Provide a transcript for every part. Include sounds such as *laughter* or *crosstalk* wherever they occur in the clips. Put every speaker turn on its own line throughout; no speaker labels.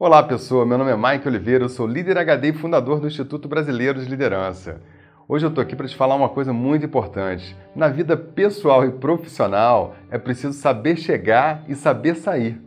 Olá, pessoa. Meu nome é Mike Oliveira, eu sou líder HD e fundador do Instituto Brasileiro de Liderança. Hoje eu estou aqui para te falar uma coisa muito importante. Na vida pessoal e profissional, é preciso saber chegar e saber sair.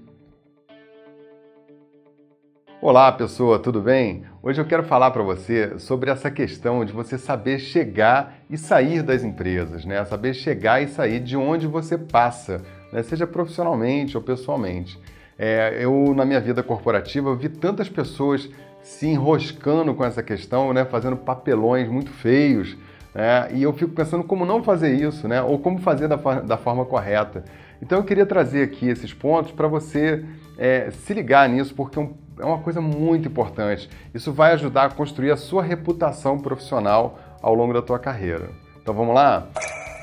Olá, pessoa, tudo bem? Hoje eu quero falar para você sobre essa questão de você saber chegar e sair das empresas, né? Saber chegar e sair de onde você passa, né? seja profissionalmente ou pessoalmente. É, eu, na minha vida corporativa, vi tantas pessoas se enroscando com essa questão, né, fazendo papelões muito feios, né, e eu fico pensando como não fazer isso, né, ou como fazer da, da forma correta. Então eu queria trazer aqui esses pontos para você é, se ligar nisso, porque é, é uma coisa muito importante. Isso vai ajudar a construir a sua reputação profissional ao longo da tua carreira. Então vamos lá?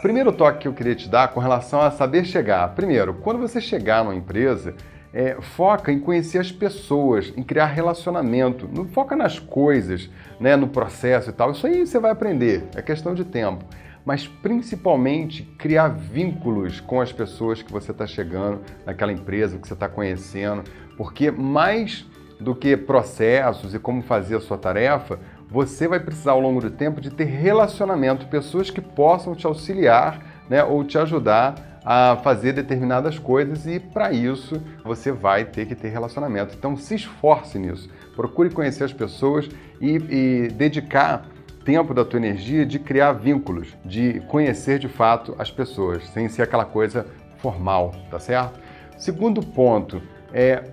Primeiro toque que eu queria te dar com relação a saber chegar. Primeiro, quando você chegar numa empresa, é, foca em conhecer as pessoas, em criar relacionamento. Não foca nas coisas, né, no processo e tal. Isso aí você vai aprender, é questão de tempo. Mas principalmente criar vínculos com as pessoas que você está chegando naquela empresa, que você está conhecendo, porque mais do que processos e como fazer a sua tarefa, você vai precisar ao longo do tempo de ter relacionamento, pessoas que possam te auxiliar né, ou te ajudar a fazer determinadas coisas e para isso você vai ter que ter relacionamento. Então se esforce nisso, procure conhecer as pessoas e, e dedicar tempo da tua energia de criar vínculos, de conhecer de fato as pessoas, sem ser aquela coisa formal, tá certo? Segundo ponto é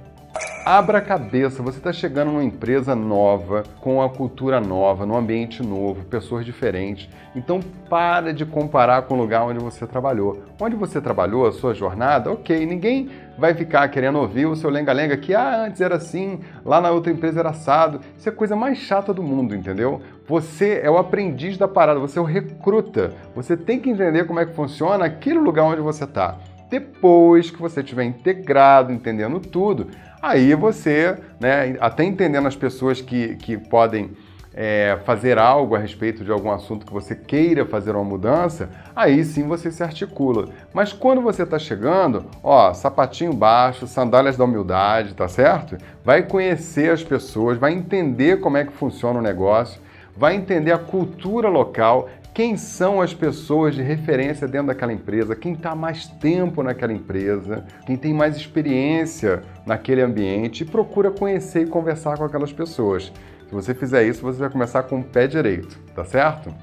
Abra a cabeça, você está chegando numa empresa nova, com a cultura nova, num ambiente novo, pessoas diferentes. Então para de comparar com o lugar onde você trabalhou. Onde você trabalhou, a sua jornada, ok, ninguém vai ficar querendo ouvir o seu lenga-lenga que ah, antes era assim, lá na outra empresa era assado. Isso é a coisa mais chata do mundo, entendeu? Você é o aprendiz da parada, você é o recruta. Você tem que entender como é que funciona aquele lugar onde você está. Depois que você estiver integrado, entendendo tudo, aí você, né, até entendendo as pessoas que, que podem é, fazer algo a respeito de algum assunto que você queira fazer uma mudança, aí sim você se articula. Mas quando você está chegando, ó, sapatinho baixo, sandálias da humildade, tá certo? Vai conhecer as pessoas, vai entender como é que funciona o negócio, vai entender a cultura local, quem são as pessoas de referência dentro daquela empresa, quem está mais tempo naquela empresa, quem tem mais experiência naquele ambiente e procura conhecer e conversar com aquelas pessoas. Se você fizer isso, você vai começar com o pé direito, tá certo?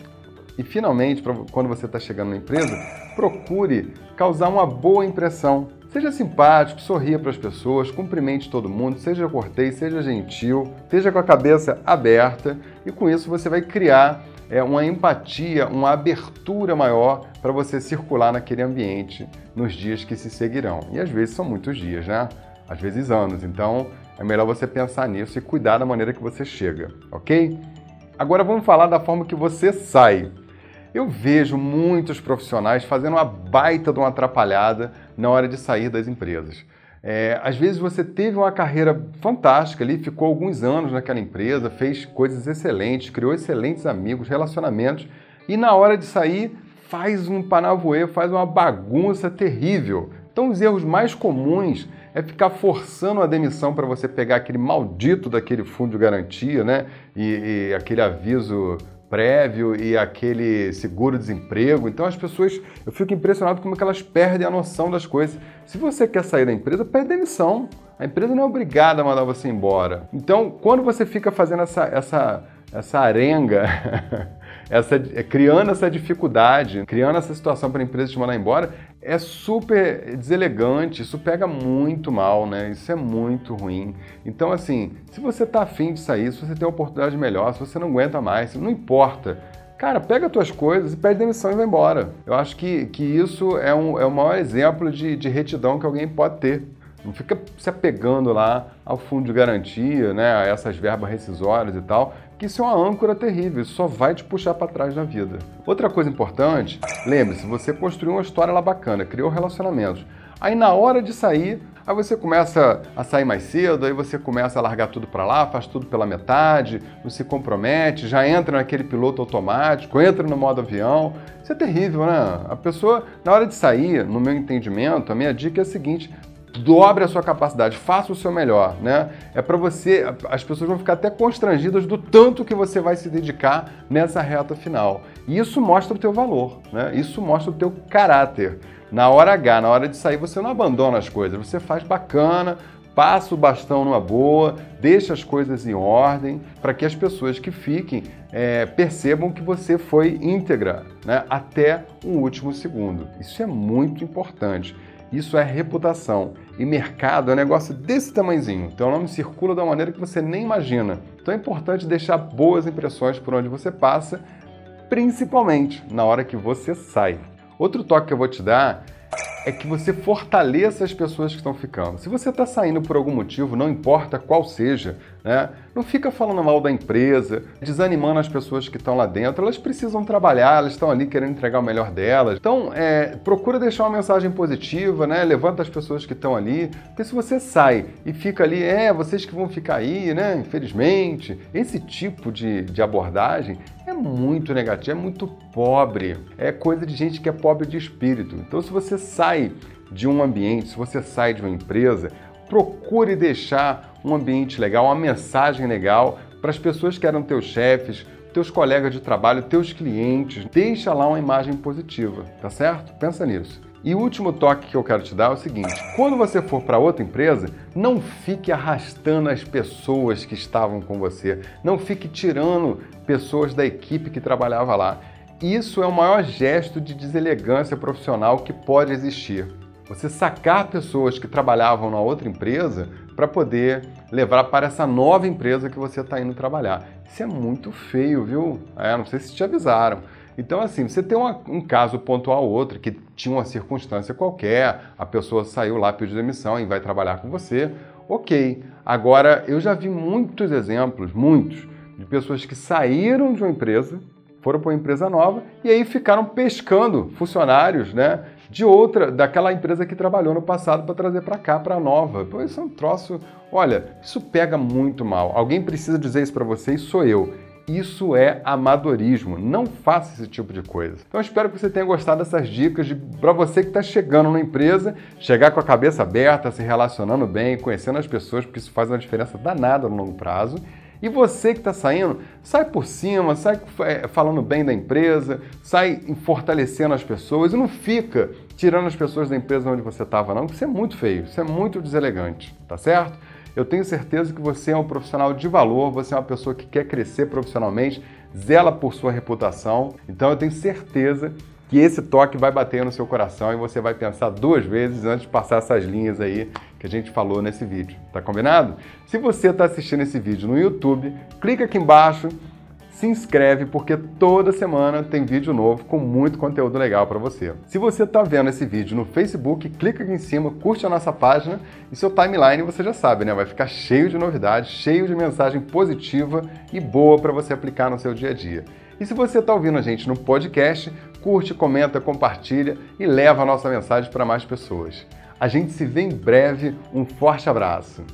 E finalmente, quando você está chegando na empresa, procure causar uma boa impressão. Seja simpático, sorria para as pessoas, cumprimente todo mundo, seja cortês, seja gentil, esteja com a cabeça aberta e com isso você vai criar é, uma empatia, uma abertura maior para você circular naquele ambiente nos dias que se seguirão. E às vezes são muitos dias, né? Às vezes anos. Então é melhor você pensar nisso e cuidar da maneira que você chega, ok? Agora vamos falar da forma que você sai. Eu vejo muitos profissionais fazendo uma baita de uma atrapalhada na hora de sair das empresas. É, às vezes você teve uma carreira fantástica ali, ficou alguns anos naquela empresa, fez coisas excelentes, criou excelentes amigos, relacionamentos, e na hora de sair faz um panavoê, faz uma bagunça terrível. Então os erros mais comuns é ficar forçando a demissão para você pegar aquele maldito daquele fundo de garantia, né? E, e aquele aviso prévio e aquele seguro-desemprego. Então as pessoas, eu fico impressionado como que elas perdem a noção das coisas. Se você quer sair da empresa, pede demissão. A empresa não é obrigada a mandar você embora. Então, quando você fica fazendo essa, essa, essa arenga, *laughs* essa, criando essa dificuldade, criando essa situação para a empresa te mandar embora, é super deselegante, isso pega muito mal, né? Isso é muito ruim. Então, assim, se você tá afim de sair, se você tem uma oportunidade melhor, se você não aguenta mais, não importa. Cara, pega as tuas coisas e pede demissão e vai embora. Eu acho que, que isso é, um, é o maior exemplo de, de retidão que alguém pode ter. Não fica se apegando lá ao fundo de garantia, né, a essas verbas rescisórias e tal, que isso é uma âncora terrível, isso só vai te puxar para trás na vida. Outra coisa importante, lembre-se, você construiu uma história lá bacana, criou relacionamentos. Aí na hora de sair, aí você começa a sair mais cedo, aí você começa a largar tudo para lá, faz tudo pela metade, não se compromete, já entra naquele piloto automático, entra no modo avião. Isso é terrível, né? A pessoa, na hora de sair, no meu entendimento, a minha dica é a seguinte: dobre a sua capacidade, faça o seu melhor, né? É para você, as pessoas vão ficar até constrangidas do tanto que você vai se dedicar nessa reta final. E isso mostra o teu valor, né? Isso mostra o teu caráter. Na hora H, na hora de sair, você não abandona as coisas, você faz bacana, passa o bastão numa boa, deixa as coisas em ordem, para que as pessoas que fiquem é, percebam que você foi íntegra né, até o último segundo. Isso é muito importante. Isso é reputação. E mercado é um negócio desse tamanhozinho. Então o nome circula da maneira que você nem imagina. Então é importante deixar boas impressões por onde você passa, principalmente na hora que você sai. Outro toque que eu vou te dar é que você fortaleça as pessoas que estão ficando. Se você está saindo por algum motivo, não importa qual seja, né? não fica falando mal da empresa, desanimando as pessoas que estão lá dentro. Elas precisam trabalhar, elas estão ali querendo entregar o melhor delas. Então, é, procura deixar uma mensagem positiva, né? levanta as pessoas que estão ali. Porque se você sai e fica ali, é, vocês que vão ficar aí, né? infelizmente, esse tipo de, de abordagem é muito negativo, é muito pobre. É coisa de gente que é pobre de espírito. Então, se você sai de um ambiente, se você sai de uma empresa, procure deixar um ambiente legal, uma mensagem legal para as pessoas que eram teus chefes, teus colegas de trabalho, teus clientes. Deixa lá uma imagem positiva, tá certo? Pensa nisso. E o último toque que eu quero te dar é o seguinte: quando você for para outra empresa, não fique arrastando as pessoas que estavam com você, não fique tirando pessoas da equipe que trabalhava lá. Isso é o maior gesto de deselegância profissional que pode existir. Você sacar pessoas que trabalhavam na outra empresa para poder levar para essa nova empresa que você está indo trabalhar. Isso é muito feio, viu? É, não sei se te avisaram. Então, assim, você tem uma, um caso pontual outro que tinha uma circunstância qualquer, a pessoa saiu lá, pediu demissão e vai trabalhar com você, ok. Agora, eu já vi muitos exemplos, muitos, de pessoas que saíram de uma empresa, foram para uma empresa nova e aí ficaram pescando funcionários, né? De outra, daquela empresa que trabalhou no passado para trazer para cá, para a nova. Pô, isso é um troço. Olha, isso pega muito mal. Alguém precisa dizer isso para vocês, sou eu. Isso é amadorismo. Não faça esse tipo de coisa. Então espero que você tenha gostado dessas dicas de para você que está chegando na empresa, chegar com a cabeça aberta, se relacionando bem, conhecendo as pessoas, porque isso faz uma diferença danada no longo prazo. E você que está saindo, sai por cima, sai é, falando bem da empresa, sai fortalecendo as pessoas e não fica tirando as pessoas da empresa onde você estava, não, porque isso é muito feio, isso é muito deselegante, tá certo? Eu tenho certeza que você é um profissional de valor, você é uma pessoa que quer crescer profissionalmente, zela por sua reputação. Então eu tenho certeza que esse toque vai bater no seu coração e você vai pensar duas vezes antes de passar essas linhas aí que a gente falou nesse vídeo. Tá combinado? Se você está assistindo esse vídeo no YouTube, clica aqui embaixo se inscreve porque toda semana tem vídeo novo com muito conteúdo legal para você. Se você está vendo esse vídeo no Facebook, clica aqui em cima, curte a nossa página e seu timeline você já sabe, né? Vai ficar cheio de novidades, cheio de mensagem positiva e boa para você aplicar no seu dia a dia. E se você está ouvindo a gente no podcast, curte, comenta, compartilha e leva a nossa mensagem para mais pessoas. A gente se vê em breve. Um forte abraço.